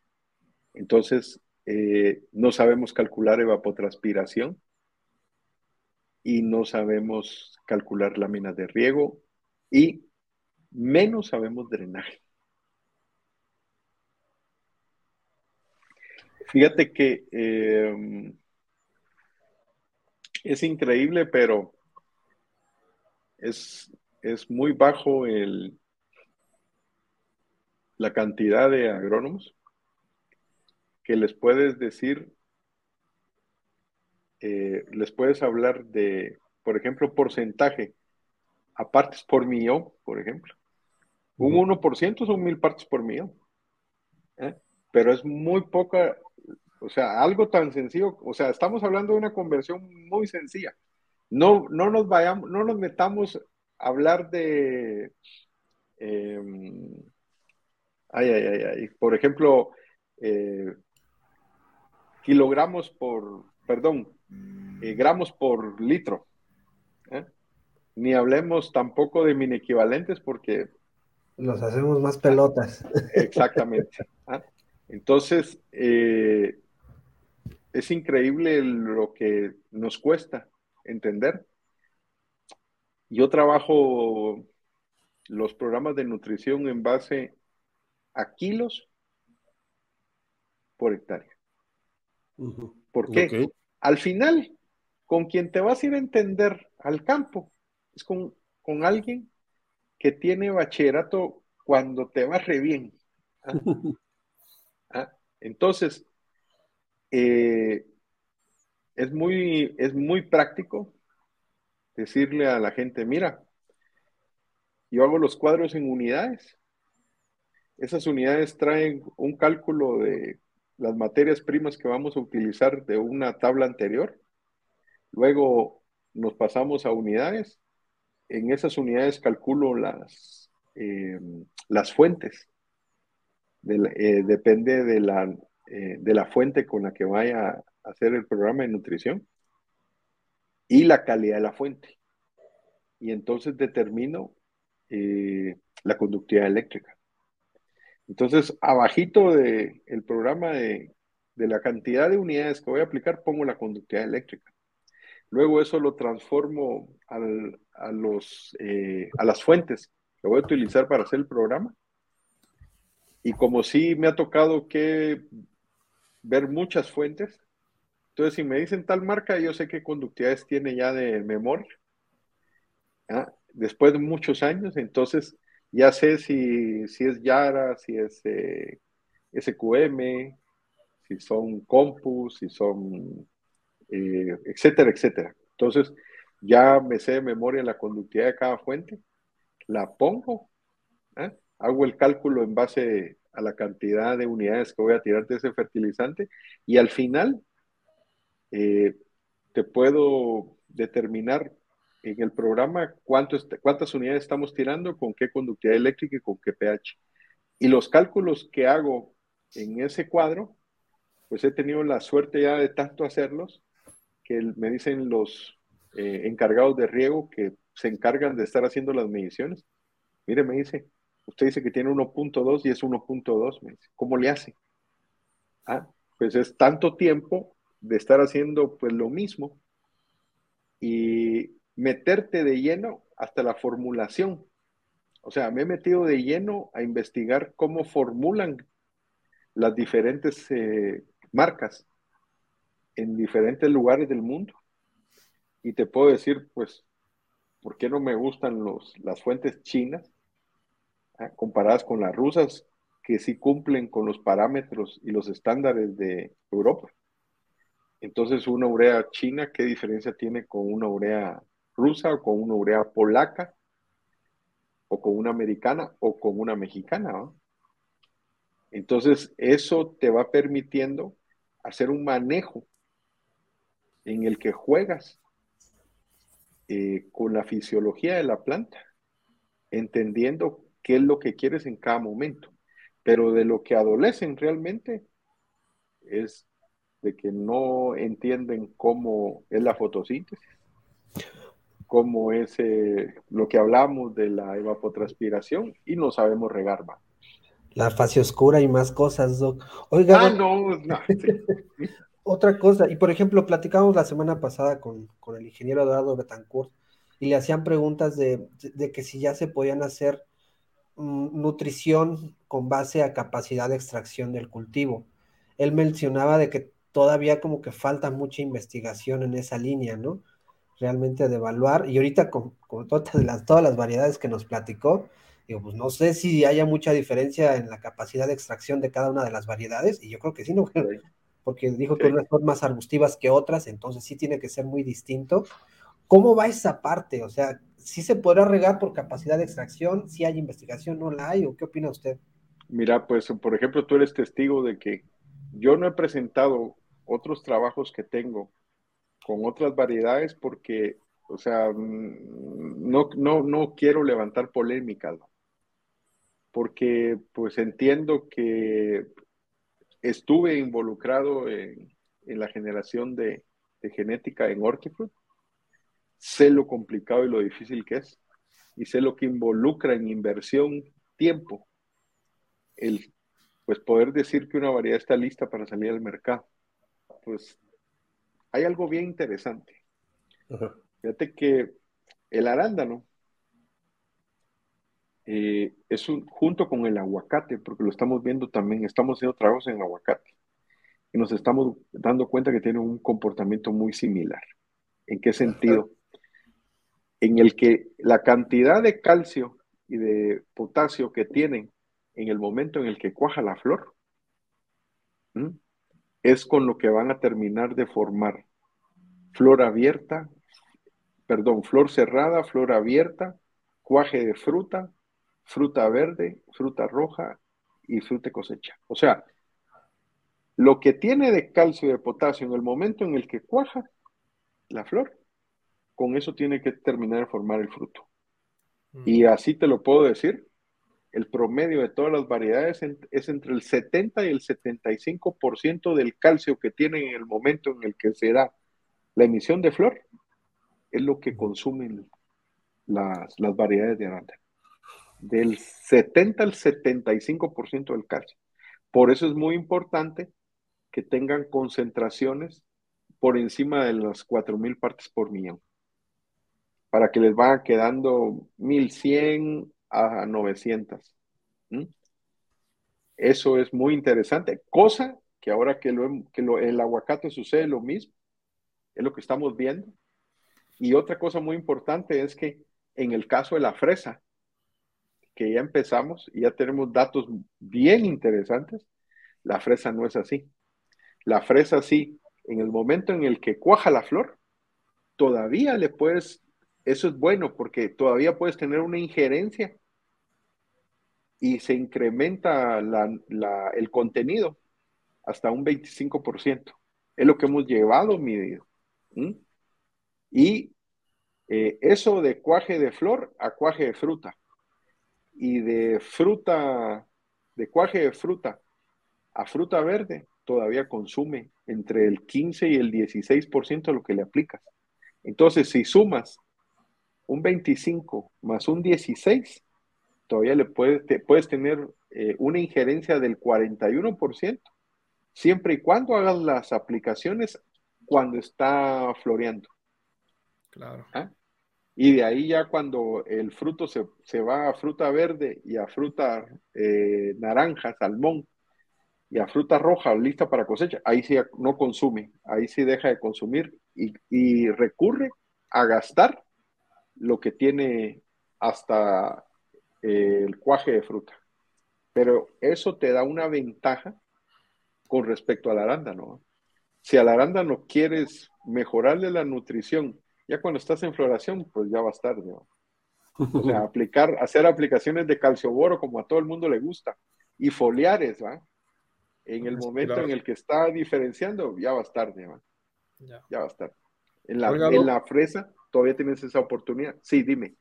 Entonces, eh, no sabemos calcular evapotranspiración y no sabemos calcular láminas de riego y menos sabemos drenaje. Fíjate que eh, es increíble, pero es, es muy bajo el, la cantidad de agrónomos que les puedes decir, eh, les puedes hablar de, por ejemplo, porcentaje a partes por millón, por ejemplo. Un 1% son mil partes por millón. ¿eh? Pero es muy poca o sea, algo tan sencillo, o sea, estamos hablando de una conversión muy sencilla. No, no nos vayamos, no nos metamos a hablar de, em, ay, ay, ay, ay, por ejemplo, eh, kilogramos por, perdón, eh, gramos por litro. ¿eh? Ni hablemos tampoco de mini equivalentes porque... Nos hacemos más pelotas. Exactamente. ¿ah? Entonces, es increíble lo que nos cuesta entender. Yo trabajo los programas de nutrición en base a kilos por hectárea. ¿Por qué? Al final, con quien te vas a ir a entender al campo es con, alguien que tiene bachillerato cuando te va re bien. ¿ah? ¿Ah? Entonces, eh, es, muy, es muy práctico decirle a la gente, mira, yo hago los cuadros en unidades. Esas unidades traen un cálculo de las materias primas que vamos a utilizar de una tabla anterior. Luego nos pasamos a unidades. En esas unidades calculo las, eh, las fuentes. Eh, depende de la, de la fuente con la que vaya a hacer el programa de nutrición y la calidad de la fuente. Y entonces determino la conductividad eléctrica. Entonces, abajito del el programa de, de la cantidad de unidades que voy a aplicar, pongo la conductividad eléctrica. Luego eso lo transformo a, los, eh, a las fuentes que voy a utilizar para hacer el programa. Y como sí me ha tocado que ver muchas fuentes, entonces si me dicen tal marca, yo sé qué conductividades tiene ya de memoria. ¿ah? Después de muchos años, entonces ya sé si, si es Yara, si es eh, SQM, si son compus, si son, eh, etcétera, etcétera. Entonces, ya me sé de memoria la conductividad de cada fuente, la pongo, ¿eh? hago el cálculo en base a la cantidad de unidades que voy a tirar de ese fertilizante y al final eh, te puedo determinar en el programa cuántas unidades estamos tirando, con qué conductividad eléctrica y con qué pH. Y los cálculos que hago en ese cuadro pues he tenido la suerte ya de tanto hacerlos que me dicen los eh, encargados de riego que se encargan de estar haciendo las mediciones. Mire, me dice, usted dice que tiene 1.2 y es 1.2, me dice, ¿cómo le hace? Ah, pues es tanto tiempo de estar haciendo pues lo mismo y meterte de lleno hasta la formulación. O sea, me he metido de lleno a investigar cómo formulan las diferentes eh, marcas en diferentes lugares del mundo. Y te puedo decir, pues, ¿por qué no me gustan los, las fuentes chinas ah, comparadas con las rusas, que sí cumplen con los parámetros y los estándares de Europa? Entonces, una urea china, ¿qué diferencia tiene con una urea rusa o con una urea polaca? o con una americana o con una mexicana. Entonces, eso te va permitiendo hacer un manejo en el que juegas eh, con la fisiología de la planta, entendiendo qué es lo que quieres en cada momento. Pero de lo que adolecen realmente es de que no entienden cómo es la fotosíntesis, cómo es eh, lo que hablamos de la evapotranspiración y no sabemos regar más. La fase oscura y más cosas, Doc. Oiga. Ah, no, no. otra cosa, y por ejemplo, platicamos la semana pasada con, el ingeniero Eduardo Betancourt y le hacían preguntas de, que si ya se podían hacer mm, nutrición con base a capacidad de extracción del cultivo. Él mencionaba de que todavía como que falta mucha investigación en esa línea, ¿no? Realmente de evaluar, y ahorita con, todas, las, todas las variedades que nos platicó, pues no sé si haya mucha diferencia en la capacidad de extracción de cada una de las variedades, y yo creo que sí, ¿no? Porque dijo que unas son más arbustivas que otras, entonces sí tiene que ser muy distinto. ¿Cómo va esa parte? O sea, ¿sí se podrá regar por capacidad de extracción? ¿Si hay investigación? ¿No la hay? ¿O qué opina usted? Mira, pues, por ejemplo, tú eres testigo de que yo no he presentado otros trabajos que tengo con otras variedades porque, o sea, mm, no, no, no quiero levantar polémica, ¿no? porque pues entiendo que estuve involucrado en, la generación de, genética en Hortifruit, sé lo complicado y lo difícil que es, y sé lo que involucra en inversión tiempo, el pues poder decir que una variedad está lista para salir al mercado. Pues hay algo bien interesante. Fíjate que el arándano eh, es un, junto con el aguacate, porque lo estamos viendo también, estamos haciendo trabajos en aguacate y nos estamos dando cuenta que tiene un comportamiento muy similar. ¿En qué sentido? En el que la cantidad de calcio y de potasio que tienen en el momento en el que cuaja la flor, es con lo que van a terminar de formar flor abierta, perdón, flor cerrada, flor abierta, cuaje de fruta, fruta verde, fruta roja y fruta cosecha. O sea, lo que tiene de calcio y de potasio en el momento en el que cuaja la flor, con eso tiene que terminar de formar el fruto. Mm. Y así te lo puedo decir, el promedio de todas las variedades es entre el 70 y el 75% del calcio que tienen en el momento en el que se da la emisión de flor, es lo que consumen las, las variedades de arándano. Del 70 al 75% del calcio. Por eso es muy importante que tengan concentraciones por encima de las 4.000 partes por millón, para que les vaya quedando 1.100 a 900. Eso es muy interesante, cosa que ahora que, lo, que el aguacate sucede lo mismo, es lo que estamos viendo. Y otra cosa muy importante es que en el caso de la fresa, que ya empezamos y ya tenemos datos bien interesantes, la fresa no es así. La fresa sí, en el momento en el que cuaja la flor, todavía le puedes, eso es bueno porque todavía puedes tener una injerencia y se incrementa el contenido hasta un 25%. Es lo que hemos llevado medido. Y eh, eso de cuaje de flor a cuaje de fruta. Y de fruta, de cuaje de fruta a fruta verde, todavía consume entre el 15 y el 16% de lo que le aplicas. Entonces, si sumas un 25 más un 16, todavía le puedes, puedes tener eh, una injerencia del 41%, siempre y cuando hagas las aplicaciones cuando está floreando. Claro. ¿Ah? Y de ahí ya cuando el fruto se, va a fruta verde y a fruta eh, naranja, salmón, y a fruta roja lista para cosecha, ahí sí no consume, ahí sí deja de consumir y, y recurre a gastar lo que tiene hasta el cuaje de fruta. Pero eso te da una ventaja con respecto al arándano. Si al arándano quieres mejorarle la nutrición, ya cuando estás en floración, pues ya va a estar. ¿no? O sea, aplicar, hacer aplicaciones de calcioboro como a todo el mundo le gusta y foliares, ¿va? En el momento en el que está diferenciando, ya va a estar, ¿va? Ya. va a estar. En la, en la fresa todavía tienes esa oportunidad. Sí, dime.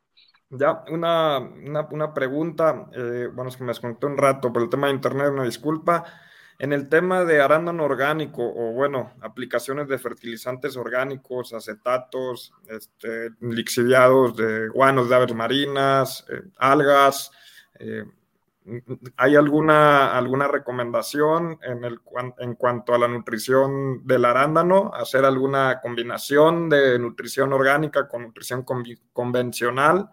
Ya, una, una, pregunta, eh, bueno, es que me desconecté un rato por el tema de internet, una disculpa. En el tema de arándano orgánico o, bueno, aplicaciones de fertilizantes orgánicos, acetatos, este, lixiviados de guanos de aves marinas, eh, algas, eh, ¿hay alguna, alguna recomendación en, el, en cuanto a la nutrición del arándano? ¿Hacer alguna combinación de nutrición orgánica con nutrición convencional?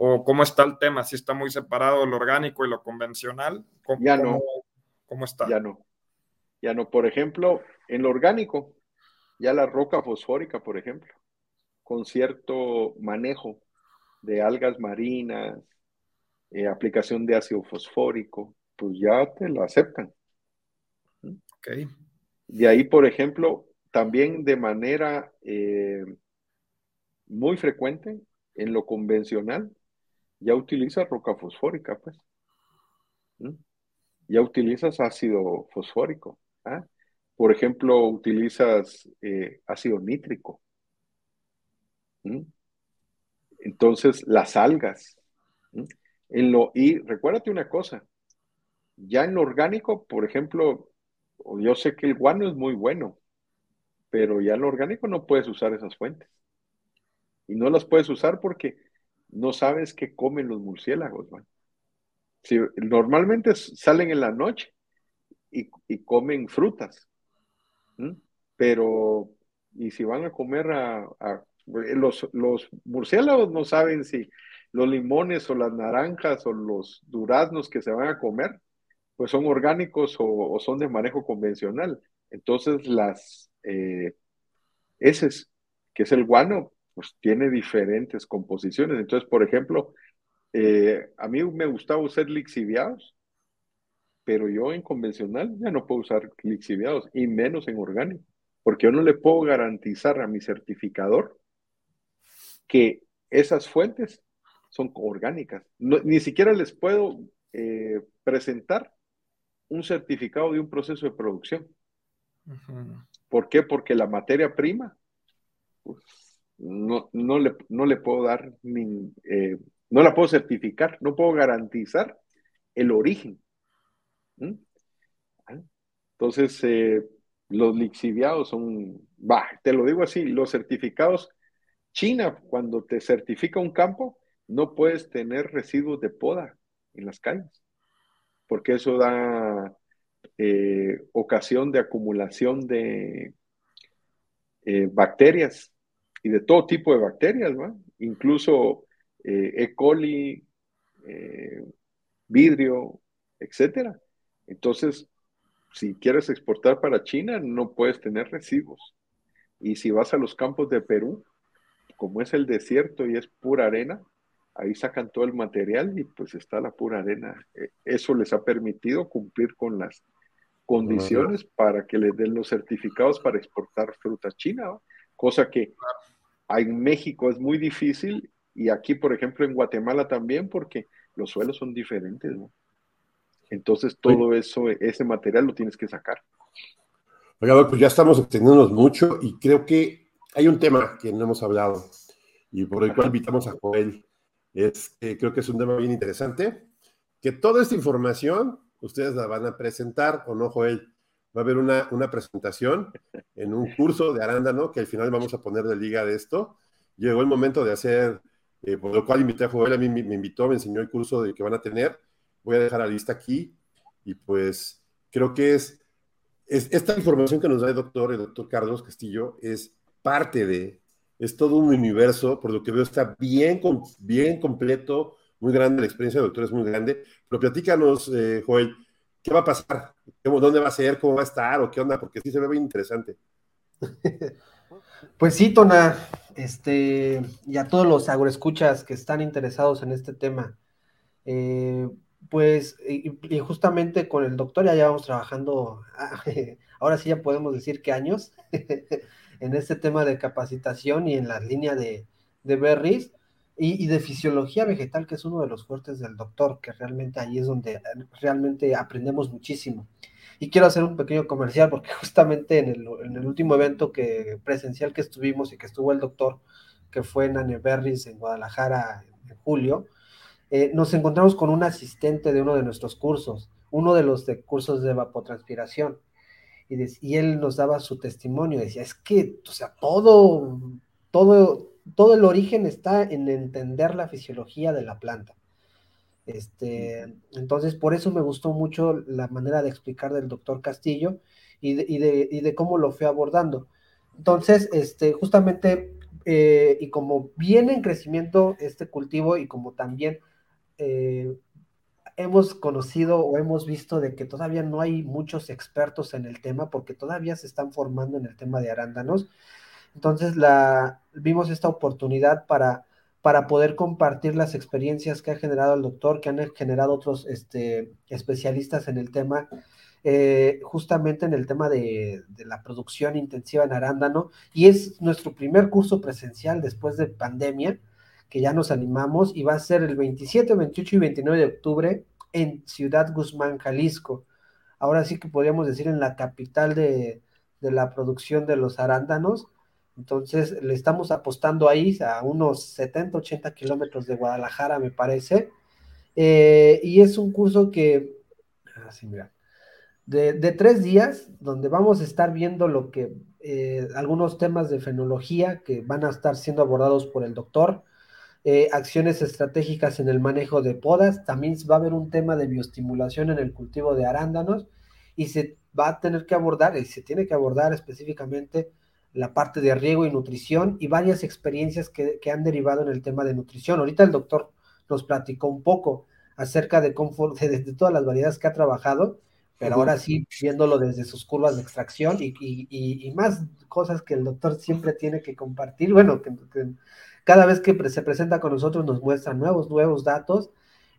¿O cómo está el tema? ¿Si está muy separado lo orgánico y lo convencional? ya no. ¿Cómo está? Ya no. Ya no. Por ejemplo, en lo orgánico, ya la roca fosfórica, por ejemplo, con cierto manejo de algas marinas, eh, aplicación de ácido fosfórico, pues ya te lo aceptan. Ok. De ahí, por ejemplo, también de manera eh, muy frecuente en lo convencional, ya utilizas roca fosfórica, pues. ¿Mm? Ya utilizas ácido fosfórico. ¿ah? Por ejemplo, utilizas eh, ácido nítrico. ¿Mm? Entonces, las algas. ¿Mm? En lo, y recuérdate una cosa, ya en lo orgánico, por ejemplo, yo sé que el guano es muy bueno, pero ya en lo orgánico no puedes usar esas fuentes. Y no las puedes usar porque no sabes qué comen los murciélagos, Si, normalmente salen en la noche y, comen frutas, pero, y si van a comer a, los, los, murciélagos no saben si los limones o las naranjas o los duraznos que se van a comer, pues son orgánicos o, son de manejo convencional. Entonces las eh, heces, que es el guano, pues tiene diferentes composiciones. Entonces, por ejemplo, eh, a mí me gustaba usar lixiviados, pero yo en convencional ya no puedo usar lixiviados, y menos en orgánico, porque yo no le puedo garantizar a mi certificador que esas fuentes son orgánicas. ni siquiera les puedo eh, presentar un certificado de un proceso de producción. ¿Por qué? Porque la materia prima, pues, no, le, no le puedo dar, ni, eh, no la puedo certificar, no puedo garantizar el origen. ¿Ah? Entonces, eh, los lixiviados son, te lo digo así, los certificados, China, cuando te certifica un campo, no puedes tener residuos de poda en las calles, porque eso da eh, ocasión de acumulación de bacterias y de todo tipo de bacterias, ¿no? incluso eh, E. coli, vidrio, etcétera. Entonces, si quieres exportar para China, no puedes tener residuos. Y si vas a los campos de Perú, como es el desierto y es pura arena, ahí sacan todo el material y pues está la pura arena. E, eso les ha permitido cumplir con las condiciones para que les den los certificados para exportar fruta china, cosa que en México es muy difícil y aquí, por ejemplo, en Guatemala también, porque los suelos son diferentes, ¿no? Entonces todo eso, ese material lo tienes que sacar. Oiga, pues ya estamos extendiéndonos mucho y creo que hay un tema que no hemos hablado y por el cual invitamos a Joel. Es, creo que es un tema bien interesante, que toda esta información ustedes la van a presentar, ¿o no, Joel? Va a haber una, una presentación en un curso de arándano que al final vamos a poner de liga de esto. Llegó el momento de hacer, eh, por lo cual invité a Joel, a mí me, invitó, me enseñó el curso de que van a tener. Voy a dejar la lista aquí y pues creo que es, es esta información que nos da el doctor, el doctor Carlos Castillo, es parte de, es todo un universo, por lo que veo está bien, bien completo, muy grande, la experiencia del doctor es muy grande, pero platícanos, eh, Joel, ¿qué va a pasar? ¿Dónde va a ser? ¿Cómo va a estar? ¿O qué onda? Porque sí se ve bien interesante. Pues sí, Tona, este, y a todos los agroescuchas que están interesados en este tema, eh, pues, y, justamente con el doctor ya llevamos trabajando, ahora sí ya podemos decir que años, en este tema de capacitación y en la línea de, de berries, y, de fisiología vegetal, que es uno de los fuertes del doctor, que realmente ahí es donde realmente aprendemos muchísimo. Y quiero hacer un pequeño comercial porque justamente en el, último evento que, presencial que estuvimos y que estuvo el doctor, que fue en Aneberris en Guadalajara en, julio, eh, nos encontramos con un asistente de uno de nuestros cursos, uno de los de cursos de evapotranspiración. Y él nos daba su testimonio, decía, es que, o sea, todo, todo, todo el origen está en entender la fisiología de la planta. Este, entonces, por eso me gustó mucho la manera de explicar del doctor Castillo y de, cómo lo fue abordando. Entonces, este, justamente, eh, y como viene en crecimiento este cultivo y como también eh, hemos conocido o hemos visto de que todavía no hay muchos expertos en el tema porque todavía se están formando en el tema de arándanos, entonces la, vimos esta oportunidad para, para poder compartir las experiencias que ha generado el doctor, que han generado otros este, especialistas en el tema, eh, justamente en el tema de, la producción intensiva en arándano. Y es nuestro primer curso presencial después de pandemia, que ya nos animamos, y va a ser el 27, 28 y 29 de octubre en Ciudad Guzmán, Jalisco. Ahora sí que podríamos decir en la capital de, de la producción de los arándanos entonces le estamos apostando ahí a unos 70, 80 kilómetros de Guadalajara, me parece. Eh, y es un curso que, así ah, mira, de, tres días, donde vamos a estar viendo lo que, eh, algunos temas de fenología que van a estar siendo abordados por el doctor, eh, acciones estratégicas en el manejo de podas, también va a haber un tema de bioestimulación en el cultivo de arándanos y se va a tener que abordar, y se tiene que abordar específicamente la parte de riego y nutrición y varias experiencias que, han derivado en el tema de nutrición. Ahorita el doctor nos platicó un poco acerca de, de, todas las variedades que ha trabajado, pero ahora sí viéndolo desde sus curvas de extracción y, más cosas que el doctor siempre tiene que compartir. Bueno, que, cada vez que se presenta con nosotros nos muestra nuevos, nuevos datos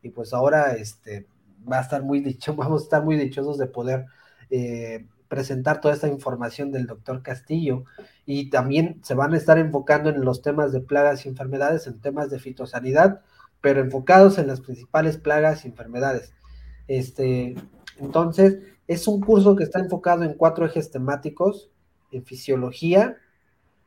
y pues ahora este, va a estar muy dicho, vamos a estar muy dichosos de poder eh, presentar toda esta información del doctor Castillo y también se van a estar enfocando en los temas de plagas y enfermedades, en temas de fitosanidad, pero enfocados en las principales plagas y enfermedades. Este, entonces, es un curso que está enfocado en cuatro ejes temáticos, en fisiología,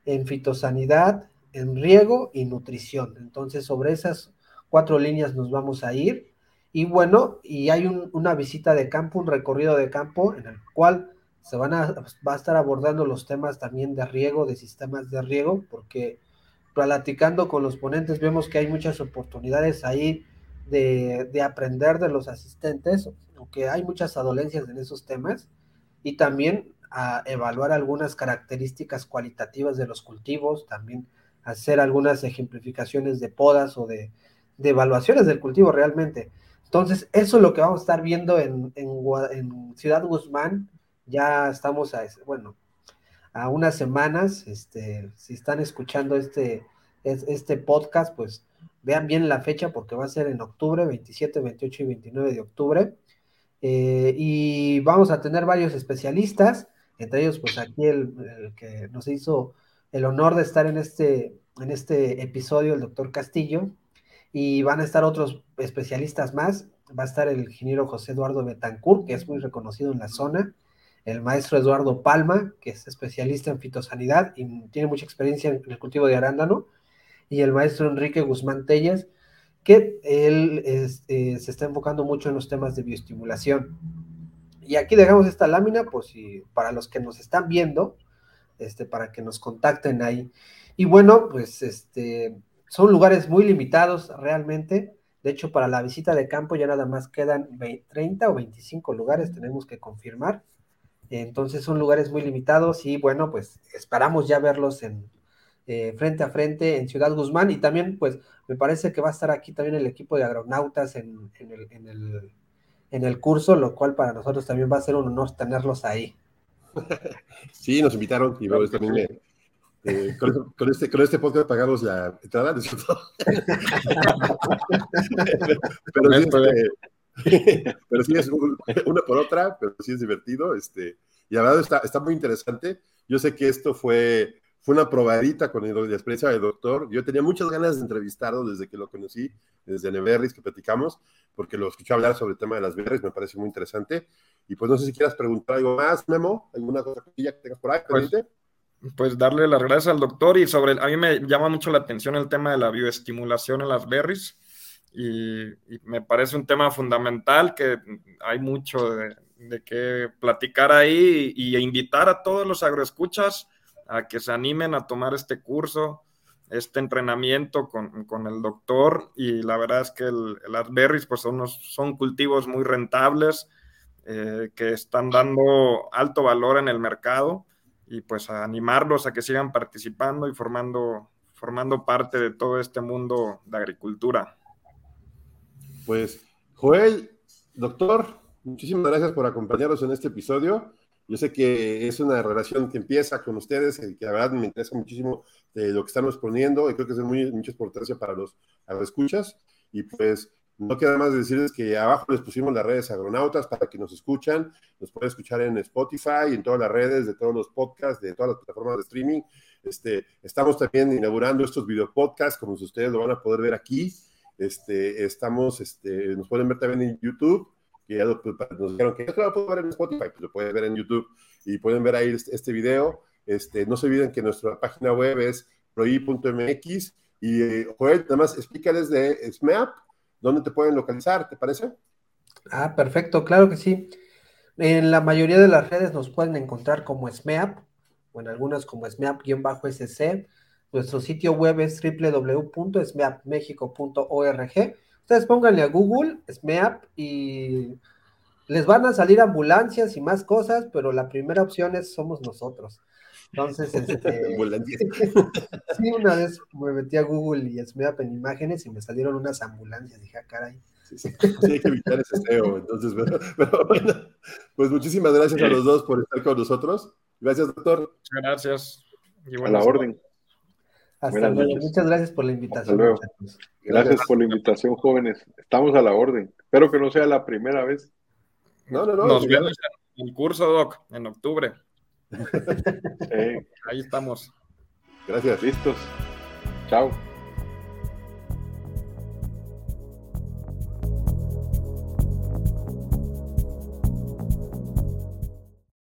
en fitosanidad, en riego y nutrición. Entonces, sobre esas cuatro líneas nos vamos a ir Y bueno, y hay una visita de campo, un recorrido de campo en el cual se van a, va a estar abordando los temas también de riego, de sistemas de riego, porque platicando con los ponentes vemos que hay muchas oportunidades ahí de, de aprender de los asistentes, aunque hay muchas adolencias en esos temas, y también evaluar algunas características cualitativas de los cultivos, también hacer algunas ejemplificaciones de podas o de, de evaluaciones del cultivo realmente. Entonces, eso es lo que vamos a estar viendo en, en, Ciudad Guzmán. Ya estamos a, bueno, a unas semanas. Este, si están escuchando este, este podcast, pues vean bien la fecha porque va a ser en octubre, 27, 28 y 29 de octubre. Eh, y vamos a tener varios especialistas, entre ellos, pues aquí el, que nos hizo el honor de estar en este, en este episodio, el doctor Castillo, y van a estar otros especialistas más. Va a estar el ingeniero José Eduardo Betancourt, que es muy reconocido en la zona, el maestro Eduardo Palma, que es especialista en fitosanidad y tiene mucha experiencia en el cultivo de arándano, y el maestro Enrique Guzmán Tellas, que él este, se está enfocando mucho en los temas de bioestimulación. Y aquí dejamos esta lámina, por si para los que nos están viendo, este, para que nos contacten ahí. Y bueno, pues este, son lugares muy limitados realmente. De hecho, para la visita de campo ya nada más quedan 30 o 25 lugares, tenemos que confirmar. Entonces son lugares muy limitados y bueno, pues esperamos ya verlos en eh, frente a frente en Ciudad Guzmán y también pues me parece que va a estar aquí también el equipo de agronautas en, en el curso, lo cual para nosotros también va a ser un honor tenerlos ahí. Sí, nos invitaron y también me, eh, con, este, con este podcast pagamos la entrada, ¿no es cierto? pero, este, pero, sí, es una por otra, pero sí es divertido. Este, y la verdad está, está muy interesante. Yo sé que esto fue, fue una probadita con el, la experiencia del doctor. Yo tenía muchas ganas de entrevistarlo desde que lo conocí, desde Neverris, que platicamos, porque lo escuché hablar sobre el tema de las berries, me parece muy interesante. Y pues no sé si quieras preguntar algo más, Memo, alguna cosa que tengas por ahí, pues, pues darle las gracias al doctor y sobre, a mí me llama mucho la atención el tema de la bioestimulación en las berries y, me parece un tema fundamental que hay mucho de, de qué platicar ahí y, invitar a todos los agroescuchas a que se animen a tomar este curso, este entrenamiento con, con el doctor y la verdad es que las berries pues son, son cultivos muy rentables eh, que están dando alto valor en el mercado y pues a animarlos a que sigan participando y formando, formando parte de todo este mundo de agricultura. Pues, Joel, doctor, muchísimas gracias por acompañarnos en este episodio. Yo sé que es una relación que empieza con ustedes y que la verdad me interesa muchísimo de lo que estamos poniendo y creo que es de muy, mucha importancia para los, a escuchas. Y pues no queda más decirles que abajo les pusimos las redes agronautas para que nos escuchan. Nos pueden escuchar en Spotify, en todas las redes de todos los podcasts, de todas las plataformas de streaming. Este, estamos también inaugurando estos video podcasts, como ustedes lo van a poder ver aquí. Este, estamos, este, nos pueden ver también en YouTube, que ya nos dijeron que lo pueden ver en Spotify, pues lo pueden ver en YouTube y pueden ver ahí este, este video. Este, no se olviden que nuestra página web es proi.mx y eh, Joel, nada más explícales de SMAP ¿dónde te pueden localizar? ¿Te parece? Ah, perfecto, claro que sí. En la mayoría de las redes nos pueden encontrar como SMEAP, o en algunas como SMEAP-SC. Nuestro sitio web es www.smeapmexico.org. Ustedes pónganle a Google SMEAP y les van a salir ambulancias y más cosas, pero la primera opción es somos nosotros. Entonces, este, sí, una vez me metí a Google y SMEAP en imágenes y me salieron unas ambulancias. Dije, ah, caray. Sí, sí, hay que evitar ese SEO. Entonces, pero, bueno, pues muchísimas gracias a los dos por estar con nosotros. Gracias, doctor. Muchas gracias. a la orden. Hasta luego. Muchas gracias por la invitación. Gracias por la invitación, jóvenes. Estamos a la orden. Espero que no sea la primera vez. No, no, no. Nos vemos en el curso, Doc, en octubre. Ahí estamos. Gracias. Listos. Chao.